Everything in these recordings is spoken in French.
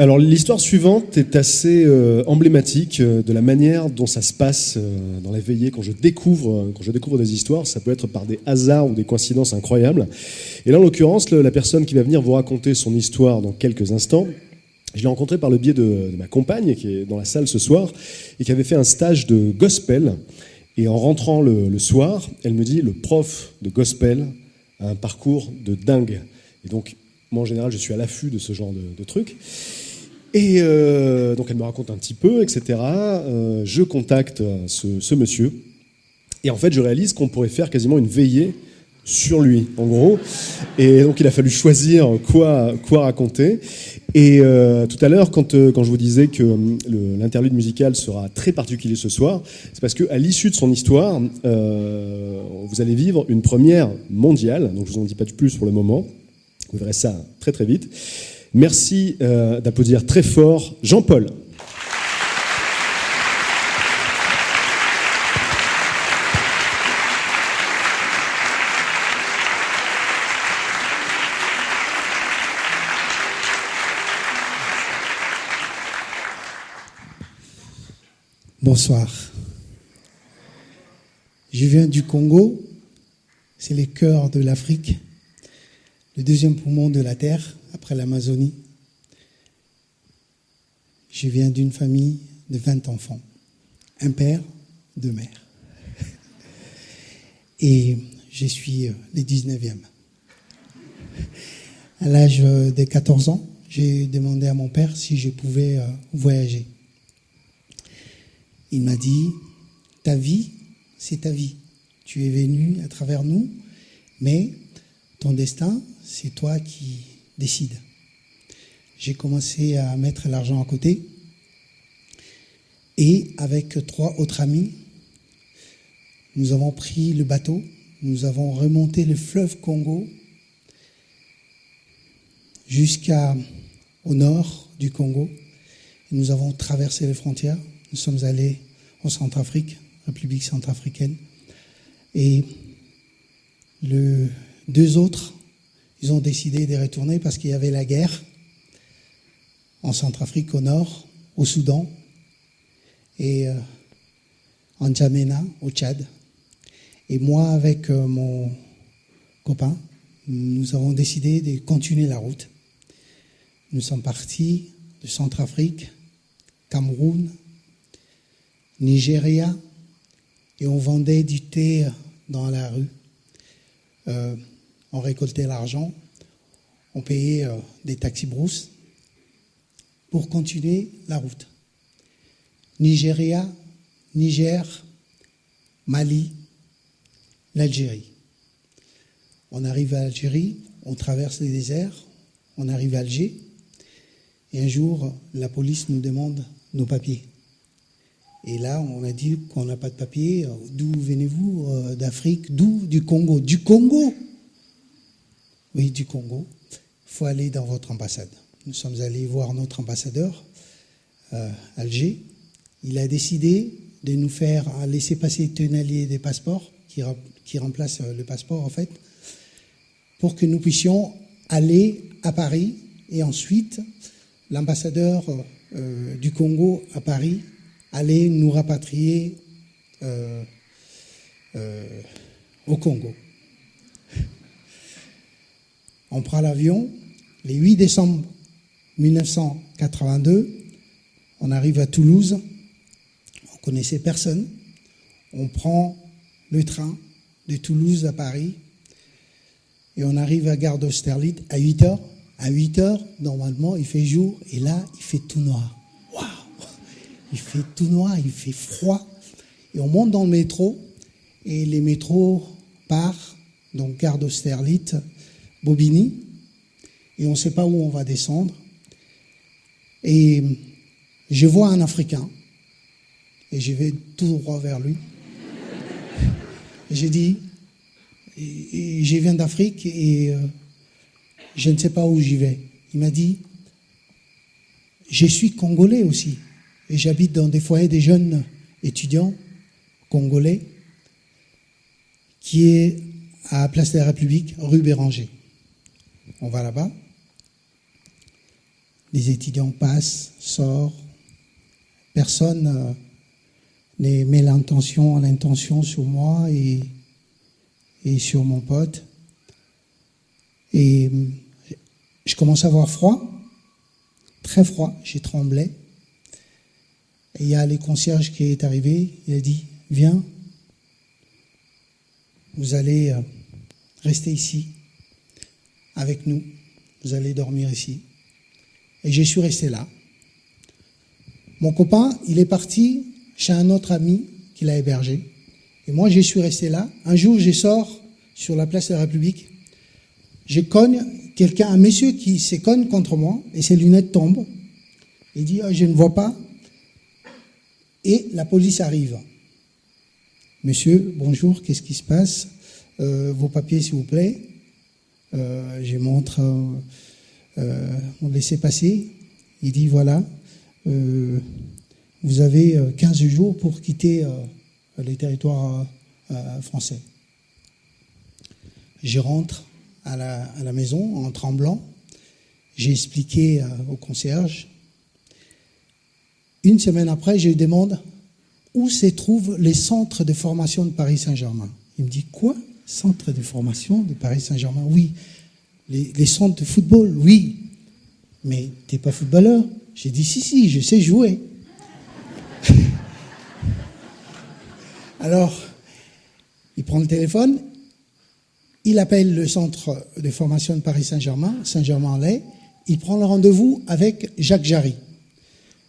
Alors l'histoire suivante est assez euh, emblématique euh, de la manière dont ça se passe euh, dans les veillées quand je découvre quand je découvre des histoires. Ça peut être par des hasards ou des coïncidences incroyables. Et là, en l'occurrence, la personne qui va venir vous raconter son histoire dans quelques instants, je l'ai rencontré par le biais de, ma compagne qui est dans la salle ce soir et qui avait fait un stage de gospel. Et en rentrant le, le soir, elle me dit le prof de gospel a un parcours de dingue. Et donc, moi en général, je suis à l'affût de ce genre de, de trucs. Et euh, donc elle me raconte un petit peu, etc. Euh, je contacte euh, ce, ce monsieur. Et en fait, je réalise qu'on pourrait faire quasiment une veillée sur lui, en gros. Et donc, il a fallu choisir quoi, quoi raconter. Et euh, tout à l'heure, quand, euh, quand je vous disais que euh, l'interlude musical sera très particulier ce soir, c'est parce qu'à l'issue de son histoire, vous allez vivre une première mondiale. Donc, je vous en dis pas de plus pour le moment. Vous verrez ça très très vite. Merci euh, d'applaudir très fort Jean-Paul. Bonsoir. Je viens du Congo, c'est le cœur de l'Afrique, le deuxième poumon de la Terre après l'Amazonie. Je viens d'une famille de 20 enfants, un père, deux mères. Et je suis euh, le 19e. À l'âge de 14 ans, j'ai demandé à mon père si je pouvais euh, voyager. Il m'a dit, ta vie, c'est ta vie. Tu es venu à travers nous, mais ton destin, c'est toi qui décides. J'ai commencé à mettre l'argent à côté et avec trois autres amis, nous avons pris le bateau, nous avons remonté le fleuve Congo jusqu'à au nord du Congo. Nous avons traversé les frontières. Nous sommes allés en Centrafrique, République centrafricaine. Et les deux autres, ils ont décidé de retourner parce qu'il y avait la guerre en Centrafrique au nord, au Soudan et euh, en Djamena, au Tchad. Et moi, avec euh, mon copain, nous avons décidé de continuer la route. Nous sommes partis de Centrafrique, Cameroun, Nigeria, et on vendait du thé dans la rue. Euh, on récoltait l'argent, on payait euh, des taxis brousses pour continuer la route. Nigeria, Niger, Mali, l'Algérie. On arrive à l'Algérie, on traverse les déserts, on arrive à Alger, et un jour, la police nous demande nos papiers. Et là, on a dit qu'on n'a pas de papiers. D'où venez-vous Euh, D'Afrique D'où Du Congo? Du Congo Oui, du Congo. Il faut aller dans votre ambassade. Nous sommes allés voir notre ambassadeur, euh, Alger. Il a décidé de nous faire un laisser-passer tenalier des passeports, qui, rem- qui remplace euh, le passeport en fait, pour que nous puissions aller à Paris. Et ensuite, l'ambassadeur euh, du Congo à Paris allait nous rapatrier au Congo. On prend l'avion, le 8 décembre 1982, on arrive à Toulouse, on connaissait personne, on prend le train de Toulouse à Paris et on arrive à Gare d'Austerlitz à 8 heures. À 8 heures, normalement, il fait jour et là, il fait tout noir. Waouh Il fait tout noir, il fait froid. Et on monte dans le métro, et les métros partent, donc gare d'Austerlitz, Bobigny, et on ne sait pas où on va descendre. Et je vois un Africain, et je vais tout droit vers lui. J'ai dit, je viens d'Afrique et euh, je ne sais pas où j'y vais. Il m'a dit, je suis congolais aussi, et j'habite dans des foyers des jeunes étudiants congolais, qui est à Place de la République, rue Béranger. On va là-bas. Les étudiants passent, sortent. Personne euh, ne met l'intention, l'intention sur moi et, et sur mon pote. Et euh, je commence à avoir froid, très froid, j'ai tremblé. Et il y a le concierge qui est arrivé, il a dit, viens, vous allez euh, rester ici avec nous, vous allez dormir ici. Et je suis resté là. Mon copain, il est parti chez un autre ami qu'il a hébergé. Et moi, je suis resté là. Un jour, je sors sur la place de la République. Je cogne quelqu'un, un monsieur qui se cogne contre moi et ses lunettes tombent. Il dit, ah, je ne vois pas. Et la police arrive. Monsieur, bonjour, qu'est-ce qui se passe? Euh, Vos papiers, s'il vous plaît. Euh, je montre euh, euh mon laissez-passer. Il dit, voilà, vous avez 15 jours pour quitter les territoires français. Je rentre à la maison en tremblant. J'ai expliqué au concierge. Une semaine après, je lui demande où se trouvent les centres de formation de Paris Saint-Germain? Il me dit quoi? Centre de formation de Paris Saint-Germain Oui. Les, centres de football Oui. Mais tu n'es pas footballeur J'ai dit si, si, je sais jouer. Alors, il prend le téléphone, il appelle le centre de formation de Paris Saint-Germain, Saint-Germain-en-Laye, il prend le rendez-vous avec Jacques Jarry.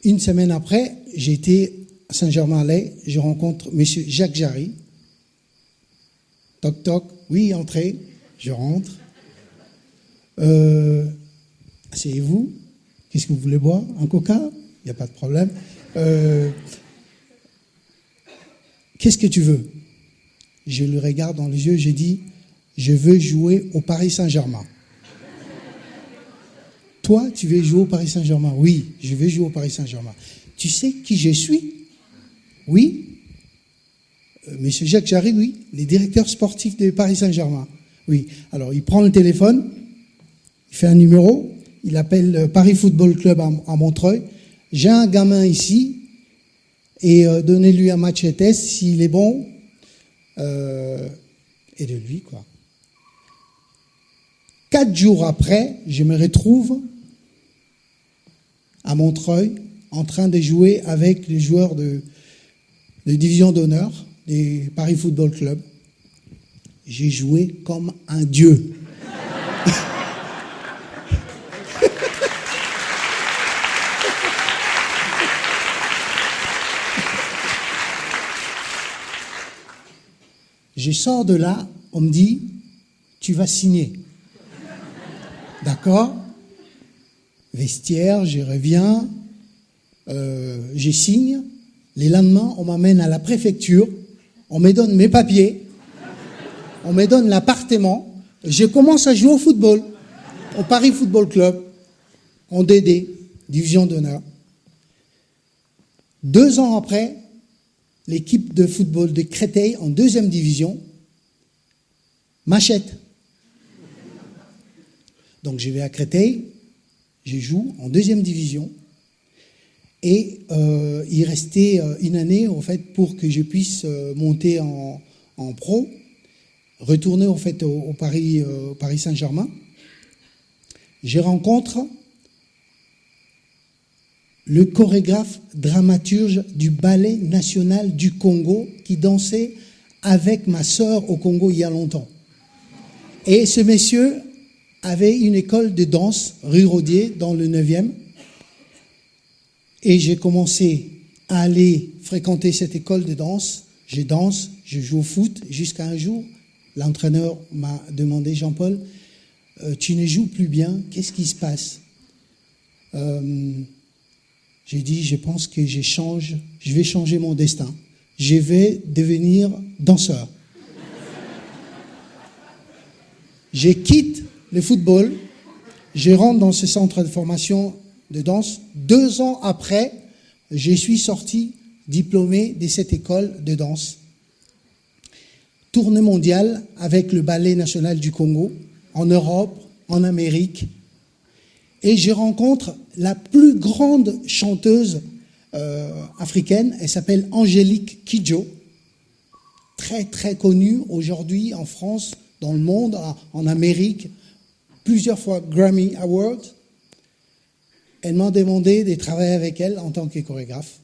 Une semaine après, j'ai été Saint-Germain-en-Laye, je rencontre M. Jacques Jarry. Toc toc, oui, entrez, je rentre. Euh, Asseyez-vous. Qu'est-ce que vous voulez boire? Un coca? Il n'y a pas de problème. Euh, Qu'est-ce que tu veux? Je le regarde dans les yeux, j'ai dit, je veux jouer au Paris Saint-Germain. Toi, tu veux jouer au Paris Saint-Germain? Oui, je veux jouer au Paris Saint-Germain. Tu sais qui je suis? Oui. Euh, Monsieur Jacques Jarry, oui. Les directeurs sportifs de Paris Saint-Germain. Oui. Alors, il prend le téléphone, il fait un numéro, il appelle euh, Paris Football Club à, Montreuil. J'ai un gamin ici, et euh, donnez-lui un match de test, s'il est bon, et de lui, quoi. Quatre jours après, je me retrouve à Montreuil en train de jouer avec les joueurs de division d'honneur des Paris Football Club. J'ai joué comme un dieu. Je sors de là, on me dit, tu vas signer. D'accord? Vestiaire, j'y reviens, euh, j'y signe. Les lendemains, on m'amène à la préfecture, on me donne mes papiers, on me donne l'appartement, je commence à jouer au football, au Paris Football Club, en DD, division d'honneur. Deux ans après, l'équipe de football de Créteil, en deuxième division, m'achète. Donc je vais à Créteil, je joue en deuxième division, et euh, il restait euh, une année en fait pour que je puisse euh, monter en, pro, retourner en fait au, Paris, au Paris Saint-Germain. Je rencontre le chorégraphe dramaturge du ballet national du Congo qui dansait avec ma sœur au Congo il y a longtemps. Et ce monsieur avait une école de danse rue Rodier dans le 9e et j'ai commencé à aller fréquenter cette école de danse je danse, je joue au foot, jusqu'à un jour, l'entraîneur m'a demandé, Jean-Paul, euh, tu ne joues plus bien, qu'est-ce qui se passe? Euh, J'ai dit, je pense que je change, je vais changer mon destin. Je vais devenir danseur. je quitte le football, je rentre dans ce centre de formation de danse. Deux ans après, je suis sorti diplômé de cette école de danse. Tournée mondiale avec le Ballet national du Congo, en Europe, en Amérique. Et je rencontre la plus grande chanteuse euh, africaine, elle s'appelle Angélique Kidjo, très très connue aujourd'hui en France, dans le monde, en Amérique, plusieurs fois Grammy Awards. Elle m'a demandé de travailler avec elle en tant que chorégraphe.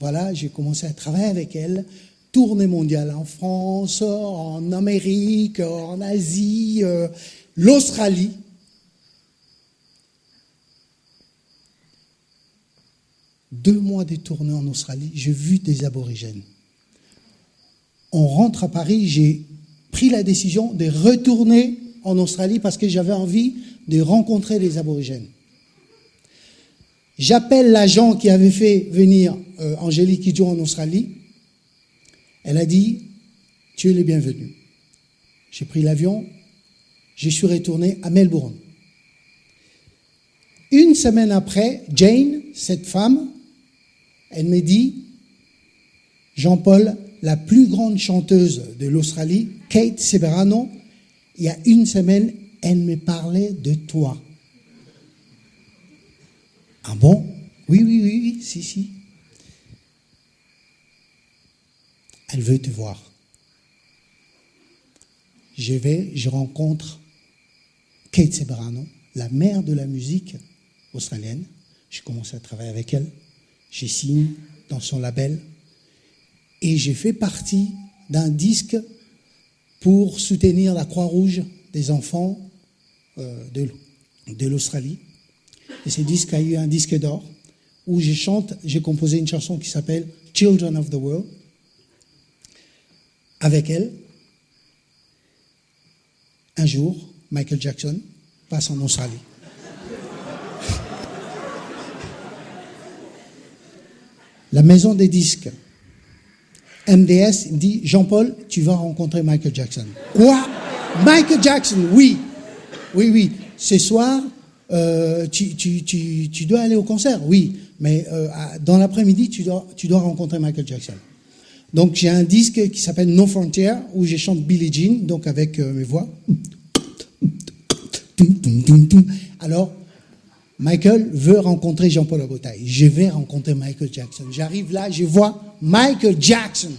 Voilà, j'ai commencé à travailler avec elle, tournée mondiale en France, en Amérique, en Asie, euh, l'Australie. Deux mois de tournée en Australie, j'ai vu des aborigènes. On rentre à Paris, j'ai pris la décision de retourner en Australie parce que j'avais envie de rencontrer les aborigènes. J'appelle l'agent qui avait fait venir euh, Angélique Kidjo en Australie. Elle a dit, tu es le bienvenu. J'ai pris l'avion, je suis retourné à Melbourne. Une semaine après, Jane, cette femme, elle me dit, Jean-Paul, la plus grande chanteuse de l'Australie, Kate Severano, il y a une semaine, elle me parlait de toi. Ah bon? Oui, oui, oui, oui, si, si. Elle veut te voir. Je vais, je rencontre Kate Sebrano, la mère de la musique australienne. Je commence à travailler avec elle. Je signe dans son label. Et j'ai fait partie d'un disque pour soutenir la Croix-Rouge des enfants euh, de l'Australie. Et ce disque a eu un disque d'or où je chante, j'ai composé une chanson qui s'appelle Children of the World. Avec elle, un jour, Michael Jackson passe en Australie. La maison des disques, MDS, dit Jean-Paul, tu vas rencontrer Michael Jackson. Quoi? Michael Jackson, oui. Oui, oui. Ce soir, euh, tu, dois aller au concert, oui, mais euh, dans l'après-midi, tu dois, tu dois rencontrer Michael Jackson. Donc j'ai un disque qui s'appelle No Frontier, où je chante Billie Jean, donc avec euh, mes voix. Alors, Michael veut rencontrer Jean-Paul Abotaï. Je vais rencontrer Michael Jackson. J'arrive là, je vois Michael Jackson.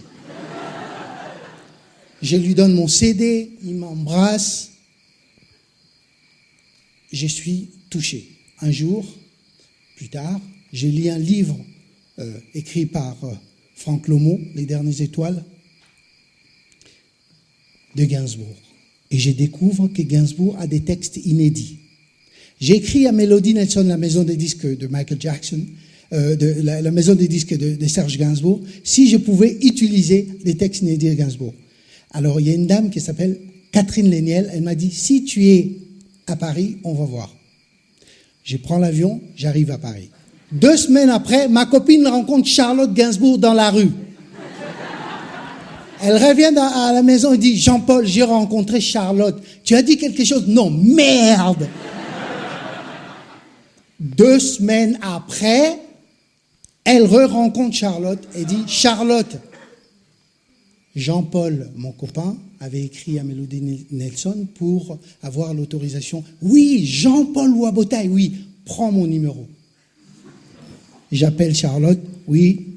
Je lui donne mon CD, il m'embrasse. Je suis touché. Un jour, plus tard, j'ai lu un livre euh, écrit par euh, Franck Lomo, Les Dernières Étoiles, de Gainsbourg. Et je découvre que Gainsbourg a des textes inédits. J'ai écrit à Melody Nelson, la maison des disques de Michael Jackson, euh, la, maison des disques de, de, Serge Gainsbourg, si je pouvais utiliser les textes inédits de Gainsbourg. Alors il y a une dame qui s'appelle Catherine Léniel, elle m'a dit, si tu es à Paris, on va voir. Je prends l'avion, j'arrive à Paris. Deux semaines après, ma copine rencontre Charlotte Gainsbourg dans la rue. Elle revient à la maison et dit, Jean-Paul, j'ai rencontré Charlotte. Tu as dit quelque chose? Non, merde Deux semaines après, elle re-rencontre Charlotte et dit, Charlotte, Jean-Paul, mon copain, avait écrit à Mélodie Nelson pour avoir l'autorisation. Oui, Jean-Paul Ouabotaille, oui, prends mon numéro. J'appelle Charlotte, oui,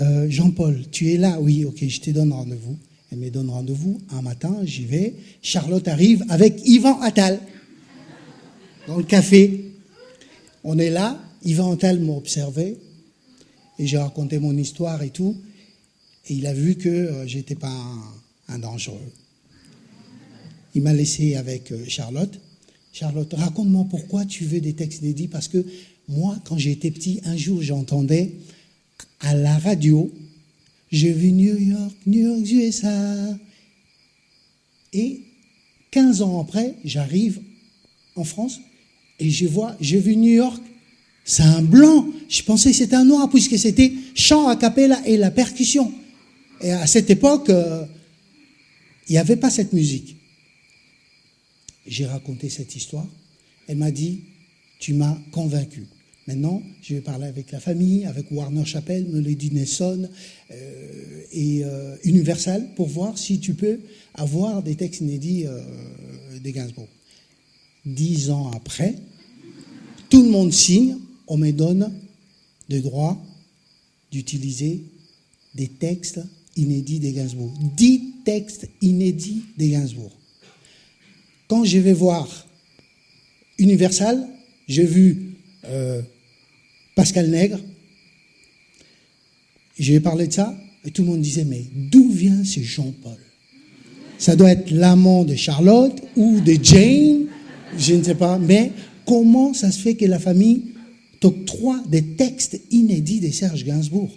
euh, Jean-Paul, tu es là? Oui, ok, je te donne rendez-vous. Elle me donne rendez-vous un matin, j'y vais. Charlotte arrive avec Yvan Attal dans le café. On est là, Yvan Attal m'a observé et j'ai raconté mon histoire et tout. Et il a vu que euh, j'étais pas un, dangereux. Il m'a laissé avec euh, Charlotte. Charlotte, raconte-moi pourquoi tu veux des textes inédits. Parce que moi, quand j'étais petit, un jour, j'entendais à la radio, J'ai vu New York, New York, USA. Et 15 ans après, j'arrive en France et je vois, j'ai vu New York, c'est un blanc. Je pensais que c'était un noir puisque c'était chant a cappella et la percussion. Et à cette époque, euh, il n'y avait pas cette musique. J'ai raconté cette histoire. Elle m'a dit, tu m'as convaincu. Maintenant, je vais parler avec la famille, avec Warner Chappell, Melody Nelson euh, et euh, Universal pour voir si tu peux avoir des textes inédits euh, des Gainsbourg. Dix ans après, tout le monde signe, on me donne le droit d'utiliser des textes inédits des Gainsbourg. Dix textes inédits des Gainsbourg. Quand je vais voir Universal, j'ai vu euh, Pascal Nègre. J'ai parlé de ça et tout le monde disait mais d'où vient ce Jean-Paul? Ça doit être l'amant de Charlotte ou de Jane, je ne sais pas. Mais comment ça se fait que la famille t'octroie des textes inédits de Serge Gainsbourg?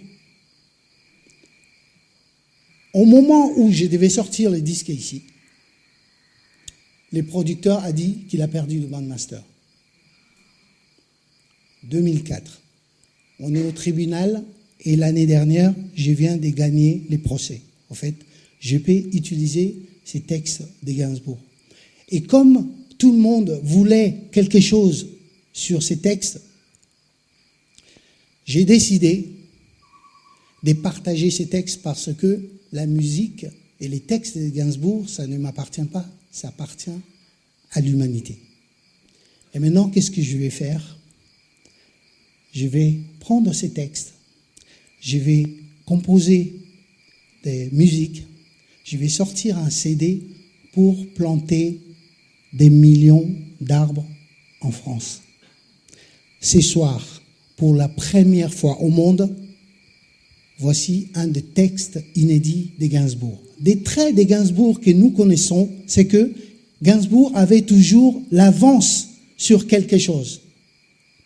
Au moment où je devais sortir le disque ici, le producteur a dit qu'il a perdu le bandmaster. 2004. On est au tribunal et l'année dernière, je viens de gagner les procès. En fait, je peux utiliser ces textes de Gainsbourg. Et comme tout le monde voulait quelque chose sur ces textes, j'ai décidé de partager ces textes parce que la musique et les textes de Gainsbourg, ça ne m'appartient pas, ça appartient à l'humanité. Et maintenant, qu'est-ce que je vais faire? Je vais prendre ces textes, je vais composer des musiques, je vais sortir un CD pour planter des millions d'arbres en France. Ce soir, pour la première fois au monde, voici un des textes inédits de Gainsbourg. Des traits de Gainsbourg que nous connaissons, c'est que Gainsbourg avait toujours l'avance sur quelque chose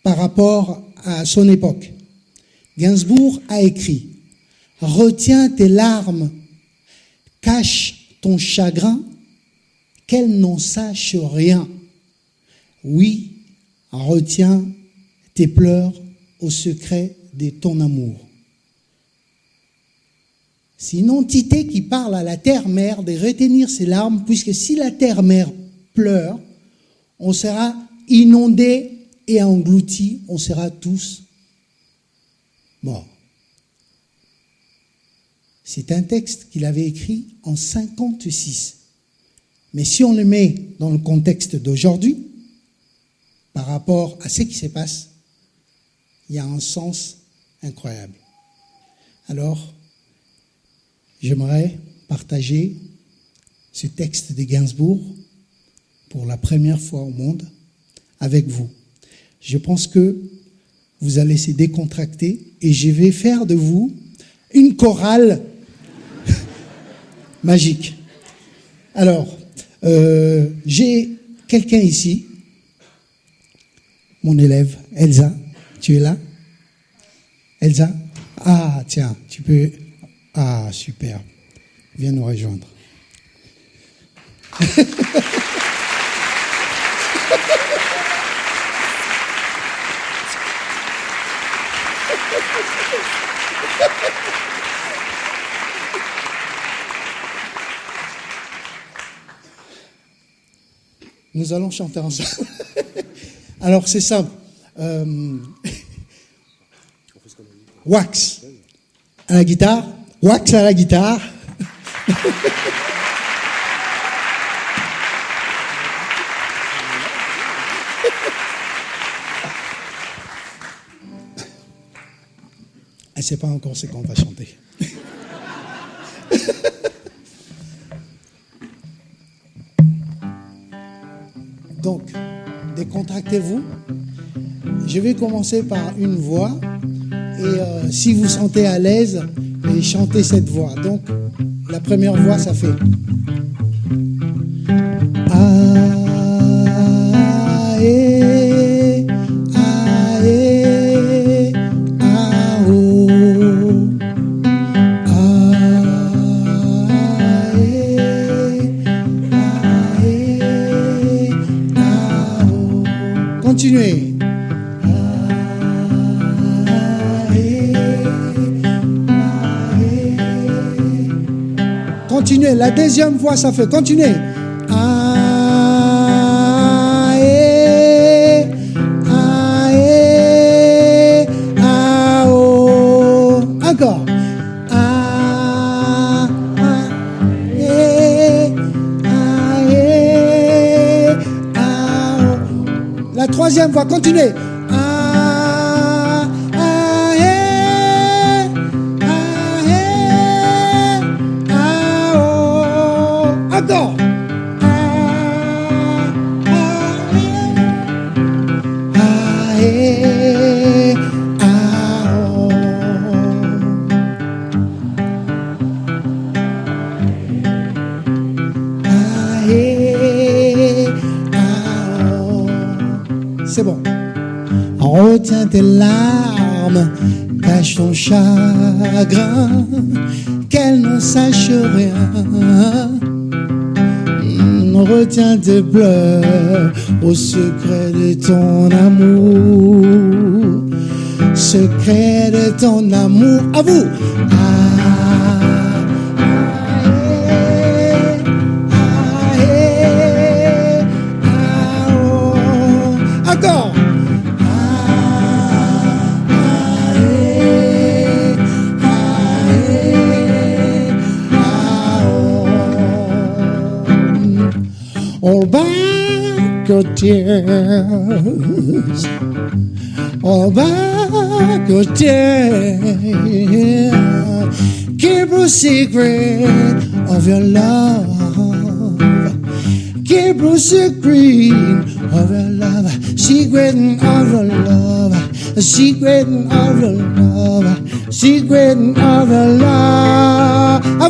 par rapport à son époque. Gainsbourg a écrit Retiens tes larmes, cache ton chagrin, qu'elle n'en sache rien. Oui, retiens tes pleurs au secret de ton amour. C'est une entité qui parle à la terre-mère de retenir ses larmes, puisque si la terre-mère pleure, on sera inondé et englouti, on sera tous morts. C'est un texte qu'il avait écrit en 56. Mais si on le met dans le contexte d'aujourd'hui, par rapport à ce qui se passe, il y a un sens incroyable. Alors, j'aimerais partager ce texte de Gainsbourg pour la première fois au monde avec vous. Je pense que vous allez se décontracter et je vais faire de vous une chorale magique. Alors, euh, j'ai quelqu'un ici, mon élève, Elsa. Tu es là? Elsa? Ah, tiens, tu peux... Ah, super. Viens nous rejoindre. Nous allons chanter ensemble. Alors c'est simple. Euh, wax à la guitare. Wax à la guitare. Elle ne sait pas encore ce qu'on va chanter. Donc, décontractez-vous. Je vais commencer par une voix. Et euh, si vous sentez à l'aise, chantez cette voix. Donc, la première voix, ça fait. Deuxième fois, ça fait. Continuez. Encore. Oh. La troisième fois, continuez. Larmes, cache ton chagrin, qu'elles n'en sachent rien. Hmm, Retiens tes pleurs au secret de ton amour, secret de ton amour. À vous. Tears, all back your tears. Keep a secret of your love. Keep a secret of your love, secret of your love, secret of your love, secret of your love. À